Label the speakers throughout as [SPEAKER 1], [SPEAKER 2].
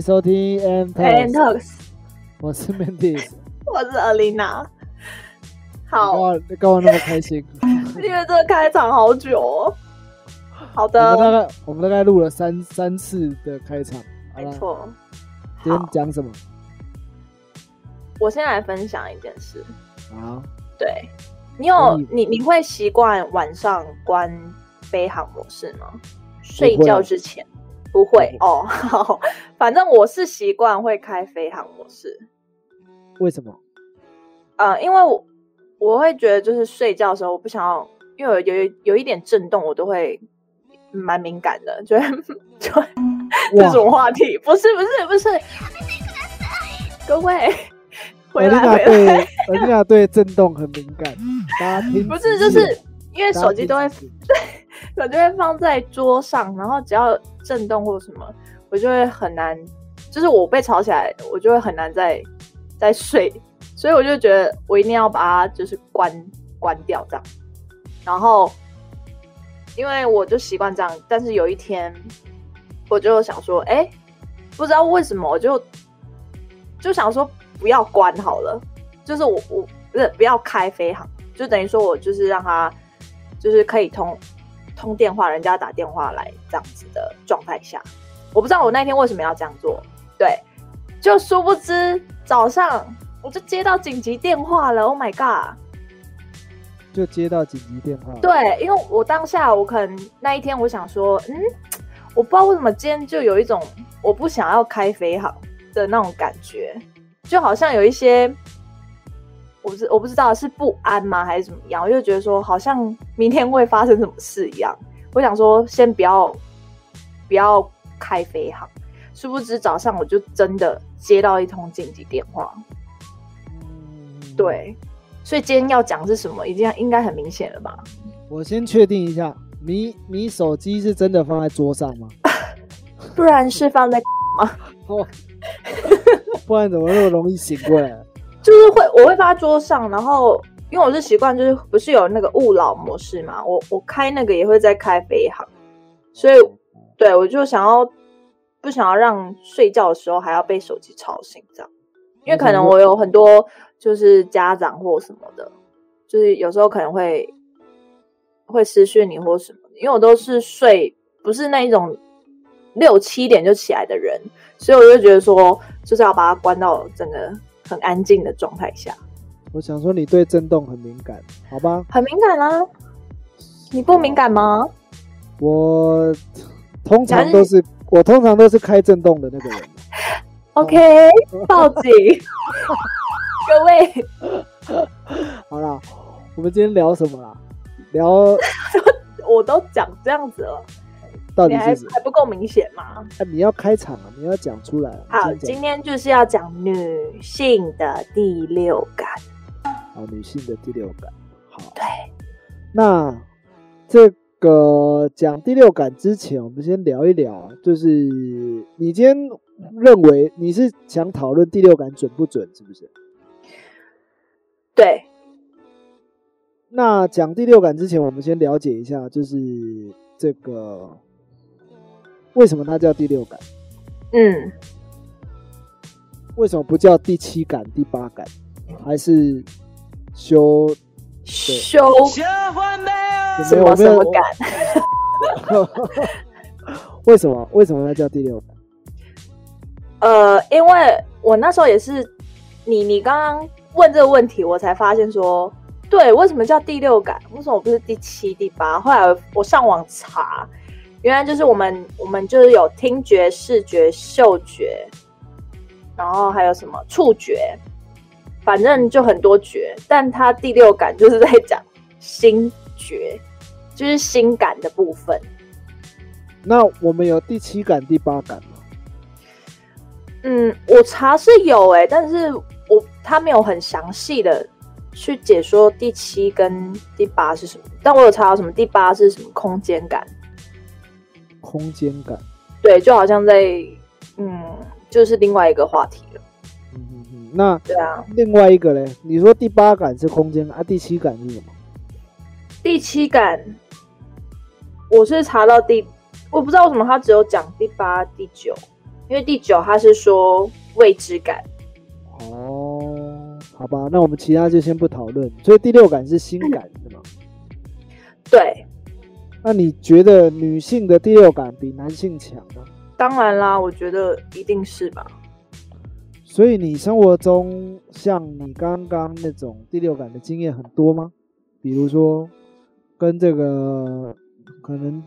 [SPEAKER 1] 迎收听 M
[SPEAKER 2] Talk，Talks，
[SPEAKER 1] 我是 Mandy。
[SPEAKER 2] 我是 Alina。好，
[SPEAKER 1] 哇，你干嘛那么开心？
[SPEAKER 2] 因为这个开场好久哦。好
[SPEAKER 1] 我们大
[SPEAKER 2] 的，
[SPEAKER 1] 概我们大概录了三三次的开场。
[SPEAKER 2] 没错。
[SPEAKER 1] 今天
[SPEAKER 2] 好，
[SPEAKER 1] 讲什么？
[SPEAKER 2] 我先来分享一件事。
[SPEAKER 1] 好，
[SPEAKER 2] 对你有你你会习惯晚上关飞行模式吗？睡觉之前不会哦。好，反正我是习惯会开飞行模式。
[SPEAKER 1] 为什么？
[SPEAKER 2] 呃，因为我我会觉得就是睡觉的时候，我不想要，因为有有有一点震动，我都会蛮敏感的，就会就会这种话题，不是不是不是，各位回来
[SPEAKER 1] 对 尔丽娜对震动很敏感，大家听
[SPEAKER 2] 不是就是因为手机都会 我就会放在桌上，然后只要震动或什么，我就会很难，就是我被吵起来，我就会很难再再睡，所以我就觉得我一定要把它就是关关掉这样。然后，因为我就习惯这样，但是有一天我就想说，哎，不知道为什么我就就想说不要关好了，就是我我不是不要开飞行，就等于说我就是让它就是可以通通电话，人家打电话来这样子的状态下，我不知道我那天为什么要这样做，对，就殊不知早上我就接到紧急电话了，Oh my god！
[SPEAKER 1] 就接到紧急电话。，
[SPEAKER 2] 对，因为我当下我可能那一天我想说，嗯，我不知道为什么今天就有一种我不想要开飞航的那种感觉，就好像有一些，我不知我不知道是不安吗还是怎么样，我就觉得说好像明天会发生什么事一样，我想说先不要不要开飞航，殊不知早上我就真的接到一通紧急电话，
[SPEAKER 1] 嗯，
[SPEAKER 2] 对，所以今天要讲是什么，已经应该很明显了吧？
[SPEAKER 1] 我先确定一下，你你手机是真的放在桌上吗？
[SPEAKER 2] 不然是放在
[SPEAKER 1] 哦，不然怎么那么容易醒过来？
[SPEAKER 2] 就是会我会放在桌上，然后因为我是习惯就是不是有那个勿扰模式嘛，我我开那个也会在开飞行，所以对我就想要不想要让睡觉的时候还要被手机吵醒这样，因为可能我有很多就是家长或什么的，就是有时候可能会会私讯你或什么，因为我都是睡不是那一种六七点就起来的人，所以我就觉得说就是要把它关到整个很安静的状态下，
[SPEAKER 1] 我想说你对震动很敏感，好吧？
[SPEAKER 2] 很敏感啊。你不敏感吗？
[SPEAKER 1] 我通常都是我通常都是开震动的那个人。
[SPEAKER 2] OK，报警！各位，
[SPEAKER 1] 好啦，我们今天聊什么啦？聊
[SPEAKER 2] 我都讲这样子了，
[SPEAKER 1] 到底是？
[SPEAKER 2] 还不够明显吗？
[SPEAKER 1] 啊，你要开场啊，你要讲出来啊。
[SPEAKER 2] 好，今天就是要讲女性的第六感。
[SPEAKER 1] 讲好女性的第六感。好，
[SPEAKER 2] 对，
[SPEAKER 1] 那这个讲第六感之前，我们先聊一聊啊，就是你今天认为你是想讨论第六感准不准，是不是？
[SPEAKER 2] 对，
[SPEAKER 1] 那讲第六感之前，我们先了解一下，就是这个为什么它叫第六感，
[SPEAKER 2] 嗯，
[SPEAKER 1] 为什么不叫第七感、第八感，还是修？
[SPEAKER 2] 修什
[SPEAKER 1] 没有没有
[SPEAKER 2] 么什么感？
[SPEAKER 1] 为什么为什么它叫第六感？
[SPEAKER 2] 呃，因为我那时候也是，你你刚刚问这个问题，我才发现说，对，为什么叫第六感？为什么不是第七、第八？后来我上网查，原来就是我们我们就是有听觉、视觉、嗅觉，然后还有什么触觉，反正就很多觉，但它第六感就是在讲心觉，就是心感的部分。
[SPEAKER 1] 那我们有第七感、第八感吗？
[SPEAKER 2] 嗯，我查是有诶、但是我他没有很详细的去解说第七跟第八是什么，但我有查到什么第八是什么空间感，
[SPEAKER 1] 空间感。
[SPEAKER 2] 对，就好像在嗯，就是另外一个话题了，
[SPEAKER 1] 嗯嗯嗯。那
[SPEAKER 2] 对啊，
[SPEAKER 1] 另外一个嘞，你说第八感是空间啊，第七感是什么？
[SPEAKER 2] 第七感，我是查到第，我不知道为什么他只有讲第八、第九，因为第九他是说未知感。
[SPEAKER 1] 哦，好吧，那我们其他就先不讨论。所以第六感是心感，是吗？
[SPEAKER 2] 对，
[SPEAKER 1] 那你觉得女性的第六感比男性强吗？
[SPEAKER 2] 当然啦，我觉得一定是吧。
[SPEAKER 1] 所以你生活中像你刚刚那种第六感的经验很多吗？比如说跟这个可能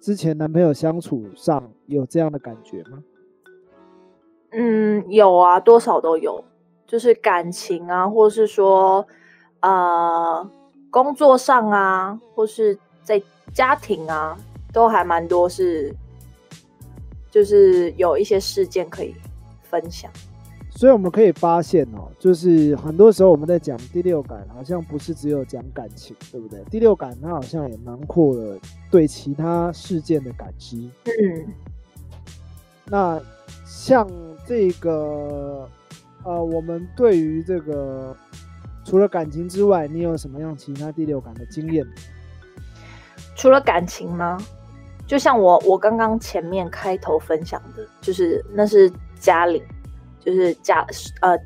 [SPEAKER 1] 之前男朋友相处上有这样的感觉吗？
[SPEAKER 2] 嗯，有啊，多少都有，就是感情啊，或是说呃工作上啊，或是在家庭啊，都还蛮多是，就是有一些事件可以分享。
[SPEAKER 1] 所以我们可以发现哦，就是很多时候我们在讲第六感，好像不是只有讲感情，对不对？第六感它好像也囊括了对其他事件的感知。
[SPEAKER 2] 嗯，
[SPEAKER 1] 那像这个呃，我们对于这个除了感情之外，你有什么样其他第六感的经验？
[SPEAKER 2] 除了感情吗？就像我我刚刚前面开头分享的，就是那是家里。就是家呃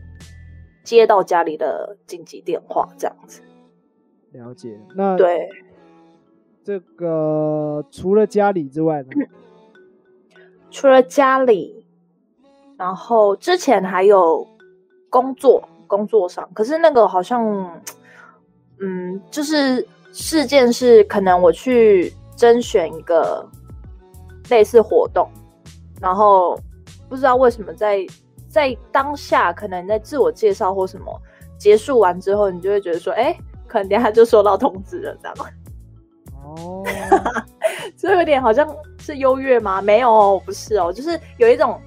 [SPEAKER 2] 接到家里的紧急电话这样子，
[SPEAKER 1] 了解。那
[SPEAKER 2] 对
[SPEAKER 1] 这个除了家里之外呢？
[SPEAKER 2] 除了家里，然后之前还有工作，工作上，可是那个好像，嗯，就是事件是可能我去甄选一个类似活动，然后不知道为什么在。在当下，可能在自我介绍或什么结束完之后，你就会觉得说，哎，可能等下就收到通知了，这样。哦，这有点好像是优越吗？没有，不是哦，就是有一种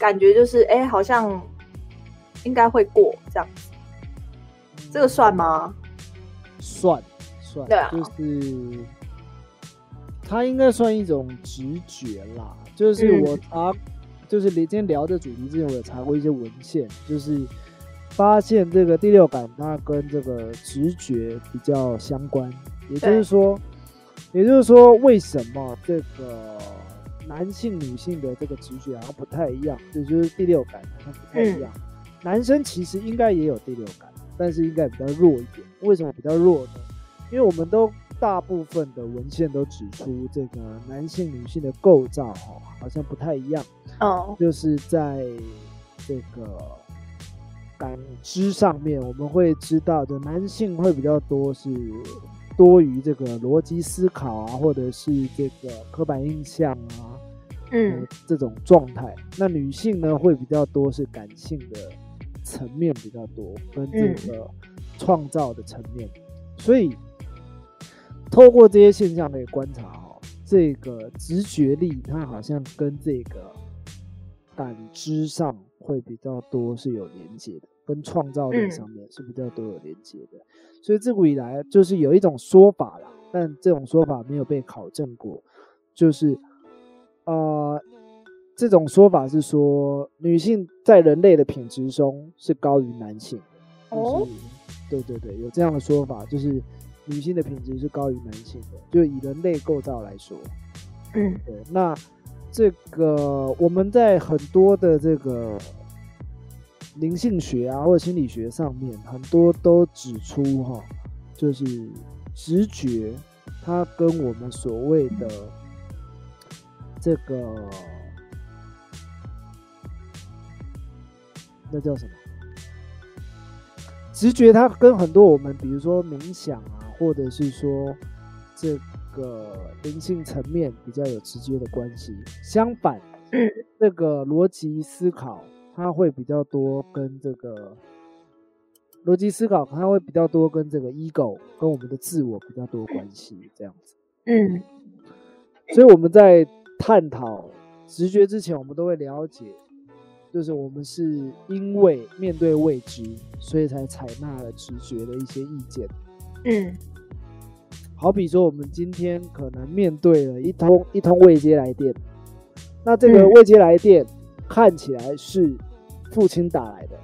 [SPEAKER 2] 感觉，就是哎，好像应该会过这样子。这个算吗？
[SPEAKER 1] 算算，
[SPEAKER 2] 对啊，
[SPEAKER 1] 就是它应该算一种直觉啦，就是我查。就是今天聊的主题之前，我有查过一些文献，就是发现这个第六感它跟这个直觉比较相关，也就是说，也就是说，为什么这个男性、女性的这个直觉好像不太一样？就就是第六感好像不太一样。男生其实应该也有第六感，但是应该比较弱一点。为什么比较弱呢？因为我们都。大部分的文献都指出，这个男性、女性的构造哈，好像不太一样。
[SPEAKER 2] 哦，
[SPEAKER 1] 就是在这个感知上面，我们会知道，的男性会比较多是多于这个逻辑思考啊，或者是这个刻板印象啊，
[SPEAKER 2] 嗯，
[SPEAKER 1] 这种状态。那女性呢，会比较多是感性的层面比较多，跟这个创造的层面，所以。透过这些现象的观察，哈，这个直觉力它好像跟这个感知上会比较多是有连接的，跟创造力上面是比较多有连接的。所以自古以来就是有一种说法啦，但这种说法没有被考证过，就是呃，这种说法是说女性在人类的品质中是高于男性的。哦，对对对，有这样的说法，就是。女性的品质是高于男性的，就以人类构造来说，
[SPEAKER 2] 嗯，
[SPEAKER 1] 对。那这个我们在很多的这个灵性学啊或者心理学上面，很多都指出哈，就是直觉它跟我们所谓的这个那叫什么？直觉它跟很多我们比如说冥想啊。或者是说，这个灵性层面比较有直接的关系。相反，这个逻辑思考，它会比较多跟这个逻辑思考，它会比较多跟这个 ego，跟我们的自我比较多关系。这样子，
[SPEAKER 2] 嗯。
[SPEAKER 1] 所以我们在探讨直觉之前，我们都会了解，就是我们是因为面对未知，所以才采纳了直觉的一些意见。
[SPEAKER 2] 嗯，
[SPEAKER 1] 好比说，我们今天可能面对了一通一通未接来电，那这个未接来电看起来是父亲打来的，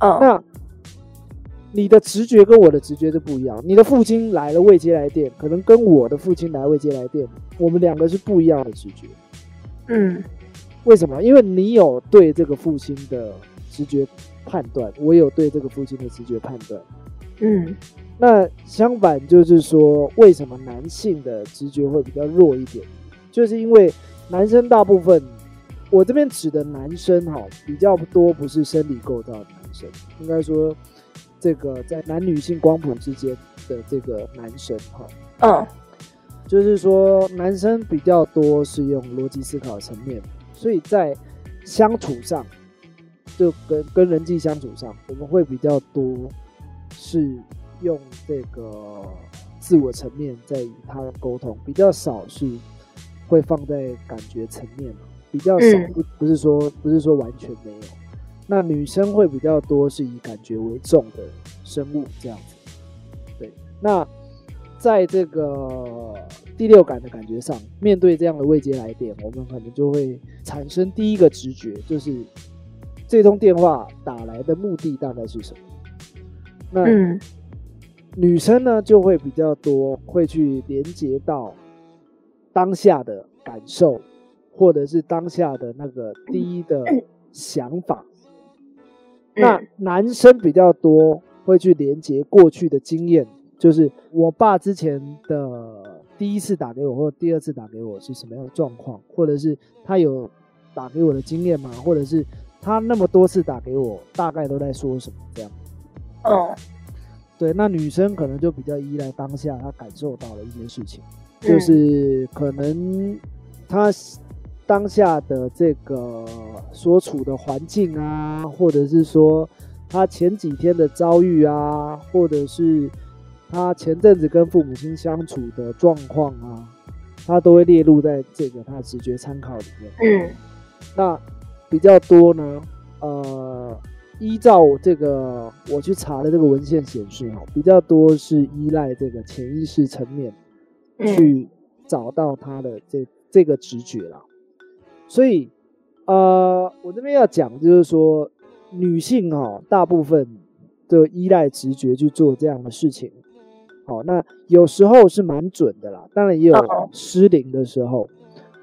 [SPEAKER 2] 嗯，
[SPEAKER 1] 那你的直觉跟我的直觉是不一样。你的父亲来了未接来电，可能跟我的父亲来未接来电，我们两个是不一样的直觉。
[SPEAKER 2] 嗯，
[SPEAKER 1] 为什么？因为你有对这个父亲的直觉判断，我有对这个父亲的直觉判断。
[SPEAKER 2] 嗯
[SPEAKER 1] 那相反就是说，为什么男性的直觉会比较弱一点？就是因为男生大部分，我这边指的男生哈，比较多不是生理构造的男生，应该说这个在男女性光谱之间的这个男生哈，
[SPEAKER 2] 嗯
[SPEAKER 1] 就是说男生比较多是用逻辑思考层面，所以在相处上，就跟跟人际相处上，我们会比较多是用这个自我层面在与他人沟通，比较少是会放在感觉层面嘛，比较少，
[SPEAKER 2] 嗯
[SPEAKER 1] 不不是说不是说完全没有。那女生会比较多是以感觉为重的生物这样子，对。那在这个第六感的感觉上，面对这样的未接来电，我们可能就会产生第一个直觉，就是这通电话打来的目的大概是什么？那、
[SPEAKER 2] 嗯
[SPEAKER 1] 女生呢就会比较多，会去连接到当下的感受，或者是当下的那个第一的想法。那
[SPEAKER 2] 嗯
[SPEAKER 1] 男生比较多会去连接过去的经验，就是我爸之前的第一次打给我，或者第二次打给我是什么样的状况，或者是他有打给我的经验吗？或者是他那么多次打给我，大概都在说什么这样？
[SPEAKER 2] 嗯
[SPEAKER 1] 对，那女生可能就比较依赖当下她感受到的一些事情，
[SPEAKER 2] 嗯
[SPEAKER 1] 就是可能她当下的这个所处的环境啊，或者是说她前几天的遭遇啊，或者是她前阵子跟父母亲相处的状况啊，她都会列入在这个她的直觉参考里面。
[SPEAKER 2] 嗯
[SPEAKER 1] 那比较多呢，呃，依照这个我去查的这个文献显示，哈，比较多是依赖这个潜意识层面
[SPEAKER 2] 嗯
[SPEAKER 1] 去找到他的这这个直觉啦。所以，呃，我这边要讲就是说，女性哈、大部分的依赖直觉去做这样的事情。好，那有时候是蛮准的啦，当然也有
[SPEAKER 2] 哦
[SPEAKER 1] 失灵的时候。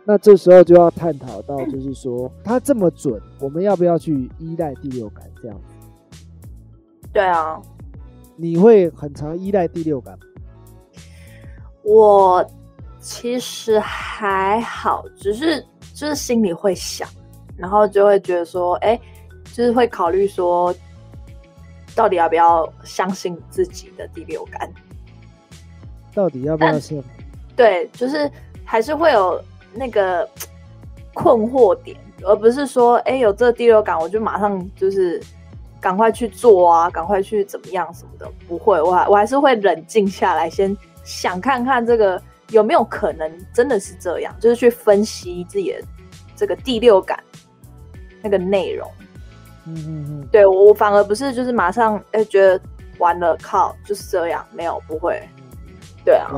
[SPEAKER 1] 那这时候就要探讨到，就是说它这么准，我们要不要去依赖第六感？这样，
[SPEAKER 2] 对啊，
[SPEAKER 1] 你会很常依赖第六感？
[SPEAKER 2] 我其实还好，只是就是心里会想，然后就会觉得说，哎，就是会考虑说，到底要不要相信自己的第六感？
[SPEAKER 1] 到底要不要信？
[SPEAKER 2] 对，就是还是会有那个困惑点，而不是说，哎，有这第六感，我就马上就是赶快去做啊，赶快去怎么样什么的。不会，我还我还是会冷静下来，先想看看这个有没有可能真的是这样，就是去分析自己的这个第六感那个内容。
[SPEAKER 1] 嗯嗯嗯，
[SPEAKER 2] 对我，我反而不是就是马上哎觉得完了，靠，就是这样，没有不会。对啊。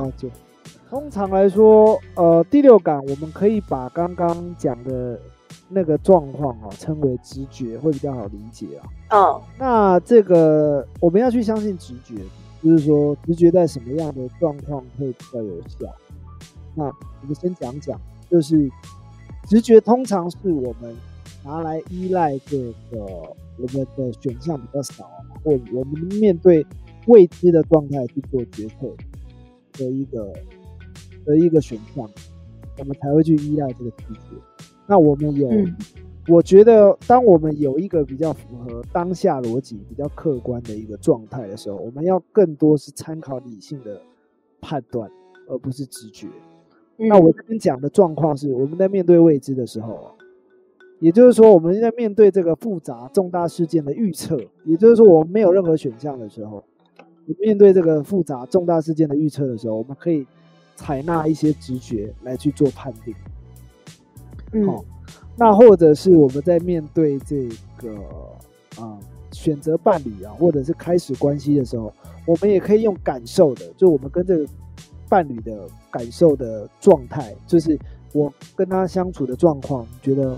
[SPEAKER 1] 通常来说，呃，第六感我们可以把刚刚讲的那个状况啊称为直觉，会比较好理解啊。
[SPEAKER 2] 嗯
[SPEAKER 1] 那这个我们要去相信直觉，就是说直觉在什么样的状况会比较有效。那我们先讲讲，就是直觉通常是我们拿来依赖这个我们的选项比较少，或我们面对未知的状态去做决策的一个的一个选项，我们才会去依赖这个直觉。那我们有
[SPEAKER 2] 嗯
[SPEAKER 1] 我觉得，当我们有一个比较符合当下逻辑、比较客观的一个状态的时候，我们要更多是参考理性的判断，而不是直觉。那我这边讲的状况是，我们在面对未知的时候啊，也就是说，我们在面对这个复杂重大事件的预测，也就是说，我们没有任何选项的时候，面对这个复杂重大事件的预测的时候，我们可以采纳一些直觉来去做判定。
[SPEAKER 2] 嗯
[SPEAKER 1] 好那或者是我们在面对这个啊、选择伴侣啊，或者是开始关系的时候，我们也可以用感受的，就我们跟这个伴侣的感受的状态，就是我跟他相处的状况，觉得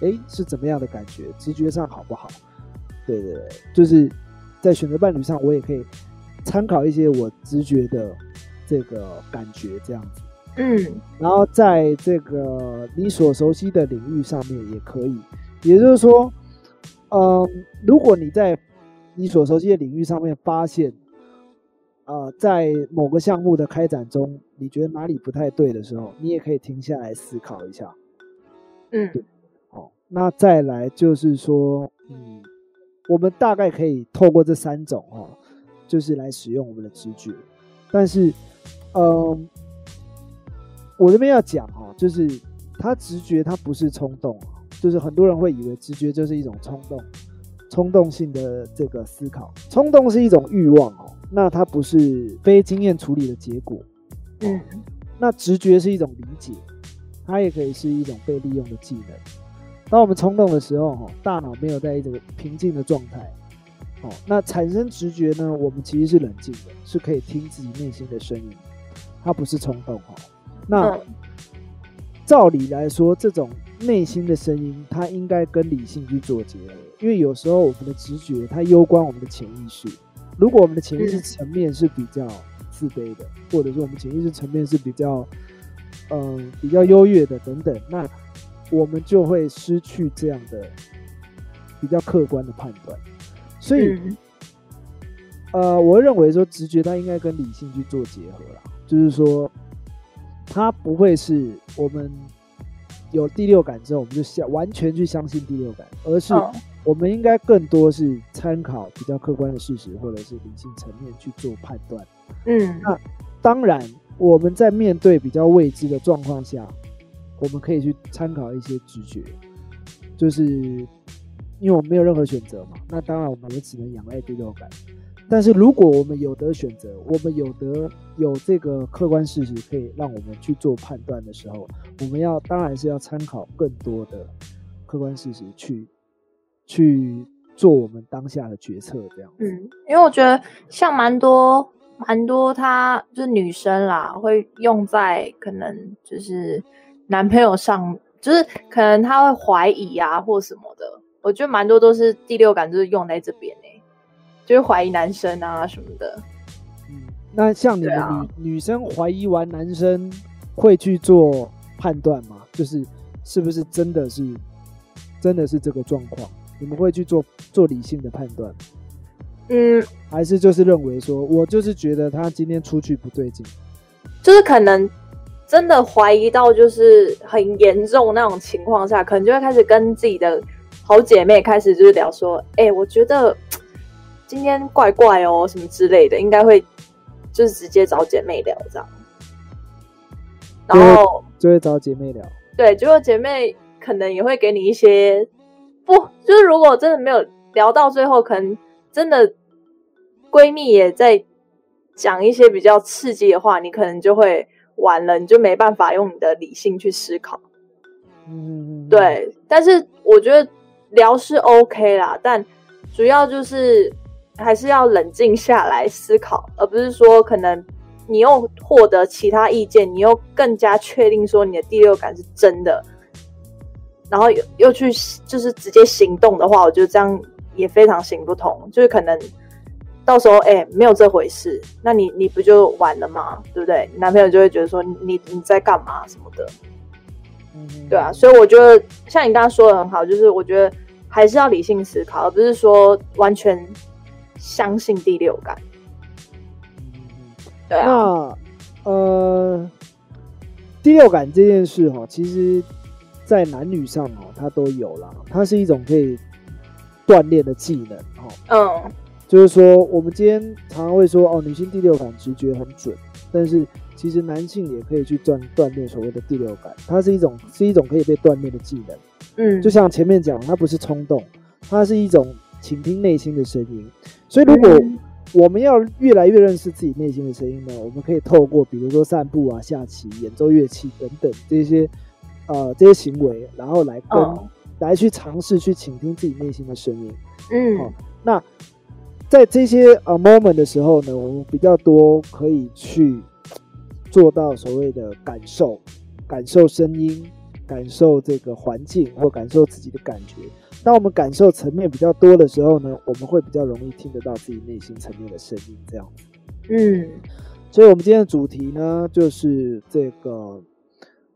[SPEAKER 1] 诶是怎么样的感觉，直觉上好不好？对对对，就是在选择伴侣上，我也可以参考一些我直觉的这个感觉，这样子。
[SPEAKER 2] 嗯
[SPEAKER 1] 然后在这个你所熟悉的领域上面也可以。也就是说，嗯，如果你在你所熟悉的领域上面发现，呃，在某个项目的开展中，你觉得哪里不太对的时候，你也可以停下来思考一下。
[SPEAKER 2] 嗯
[SPEAKER 1] 哦，那再来就是说，嗯，我们大概可以透过这三种哦，就是来使用我们的直觉。但是，嗯，我这边要讲哦，就是他直觉，他不是冲动，就是很多人会以为直觉就是一种冲动、冲动性的这个思考。冲动是一种欲望哦，那它不是非经验处理的结果。
[SPEAKER 2] 嗯
[SPEAKER 1] 那直觉是一种理解，它也可以是一种被利用的技能。当我们冲动的时候，哈，大脑没有在一个平静的状态，哦，那产生直觉呢，我们其实是冷静的，是可以听自己内心的声音，它不是冲动，哈。那
[SPEAKER 2] 嗯
[SPEAKER 1] 照理来说，这种内心的声音，它应该跟理性去做结合，因为有时候我们的直觉它攸关我们的潜意识。如果我们的潜意识
[SPEAKER 2] 嗯
[SPEAKER 1] 层面是比较自卑的，或者说我们潜意识层面是比较，嗯、比较优越的等等，那我们就会失去这样的比较客观的判断。所以，
[SPEAKER 2] 嗯。
[SPEAKER 1] 呃，我认为说直觉它应该跟理性去做结合啦，就是说，它不会是我们有第六感之后，我们就相完全去相信第六感，而是
[SPEAKER 2] 嗯
[SPEAKER 1] 我们应该更多是参考比较客观的事实，或者是理性层面去做判断。
[SPEAKER 2] 嗯。
[SPEAKER 1] 那当然，我们在面对比较未知的状况下，我们可以去参考一些直觉，就是因为我们没有任何选择嘛，那当然我们也只能仰赖第六感。但是如果我们有得选择，我们有得有这个客观事实可以让我们去做判断的时候，我们要当然是要参考更多的客观事实去去做我们当下的决策，这样。
[SPEAKER 2] 嗯，因为我觉得像蛮多蛮多，她就是女生啦，会用在可能就是男朋友上，就是可能她会怀疑啊或什么的。我觉得蛮多都是第六感，就是用在这边呢、就是怀疑男生啊什么的。
[SPEAKER 1] 嗯，那像你们女、
[SPEAKER 2] 啊
[SPEAKER 1] 女生怀疑完男生会去做判断吗？就是是不是真的是真的是这个状况？你们会去做做理性的判断，
[SPEAKER 2] 嗯，
[SPEAKER 1] 还是就是认为说我就是觉得他今天出去不对劲？
[SPEAKER 2] 就是可能真的怀疑到就是很严重那种情况下，可能就会开始跟自己的好姐妹开始就是聊说，哎、我觉得今天怪怪哦，什么之类的，应该会就是直接找姐妹聊这样。然后
[SPEAKER 1] 就会找姐妹聊。
[SPEAKER 2] 对，结果姐妹可能也会给你一些不，就是如果真的没有聊到最后，可能真的闺蜜也在讲一些比较刺激的话，你可能就会完了，你就没办法用你的理性去思考。
[SPEAKER 1] 嗯
[SPEAKER 2] 对，但是我觉得聊是 OK 啦，但主要就是还是要冷静下来思考，而不是说可能你又获得其他意见，你又更加确定说你的第六感是真的，然后又又去就是直接行动的话，我觉得这样也非常行不通，就是可能。到时候哎、没有这回事，那你你不就完了吗？对不对？你男朋友就会觉得说你你你在干嘛什么的，对啊，所以我觉得像你刚刚说的很好，就是我觉得还是要理性思考，而不是说完全相信第六感。对啊，
[SPEAKER 1] 那呃，第六感这件事哈，其实在男女上哦，它都有啦，它是一种可以锻炼的技能哈。
[SPEAKER 2] 嗯
[SPEAKER 1] 就是说，我们今天常常会说哦，女性第六感直觉很准，但是其实男性也可以去锻锻炼所谓的第六感，它是一种是一种可以被锻炼的技能。
[SPEAKER 2] 嗯，
[SPEAKER 1] 就像前面讲，它不是冲动，它是一种倾听内心的声音。所以，如果
[SPEAKER 2] 嗯
[SPEAKER 1] 我们要越来越认识自己内心的声音呢，我们可以透过比如说散步啊、下棋、演奏乐器等等这些呃这些行为，然后来跟、
[SPEAKER 2] 嗯
[SPEAKER 1] 来去尝试去倾听自己内心的声音。
[SPEAKER 2] 嗯
[SPEAKER 1] 好那在这些呃 moment 的时候呢，我们比较多可以去做到所谓的感受，感受声音，感受这个环境，或感受自己的感觉。当我们感受层面比较多的时候呢，我们会比较容易听得到自己内心层面的声音。这样子，
[SPEAKER 2] 嗯
[SPEAKER 1] 所以我们今天的主题呢，就是这个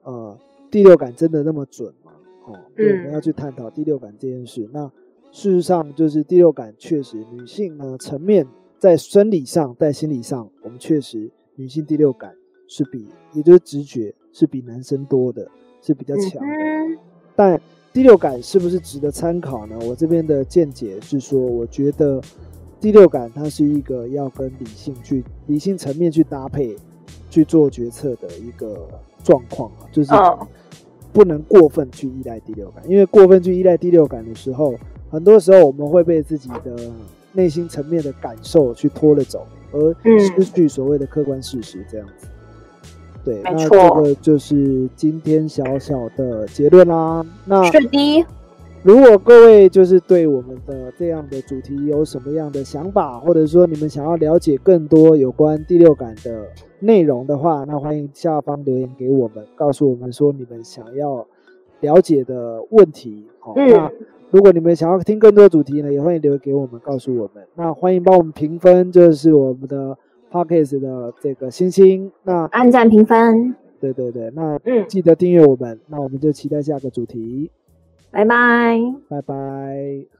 [SPEAKER 1] 呃，第六感真的那么准吗？哦，对，我们要去探讨第六感这件事。那事实上，就是第六感确实，女性呢层面在生理上、在心理上，我们确实女性第六感是比，也就是直觉是比男生多的，是比较强的。但第六感是不是值得参考呢？我这边的见解是说，我觉得第六感它是一个要跟理性去理性层面去搭配去做决策的一个状况啊，就是不能过分去依赖第六感，因为过分去依赖第六感的时候，很多时候我们会被自己的内心层面的感受去拖了走，而失去所谓的客观事实这样子。对，那这个就是今天小小的结论啦。那
[SPEAKER 2] 是的。
[SPEAKER 1] 如果各位就是对我们的这样的主题有什么样的想法，或者说你们想要了解更多有关第六感的内容的话，那欢迎下方留言给我们，告诉我们说你们想要了解的问题。好，那如果你们想要听更多主题呢，也欢迎留言给我们，告诉我们。那欢迎帮我们评分，就是我们的。Podcast 的这个星星，那
[SPEAKER 2] 按赞评分，
[SPEAKER 1] 对对对，那嗯，记得订阅我们，那我们就期待下个主题，
[SPEAKER 2] 拜拜，
[SPEAKER 1] 拜拜。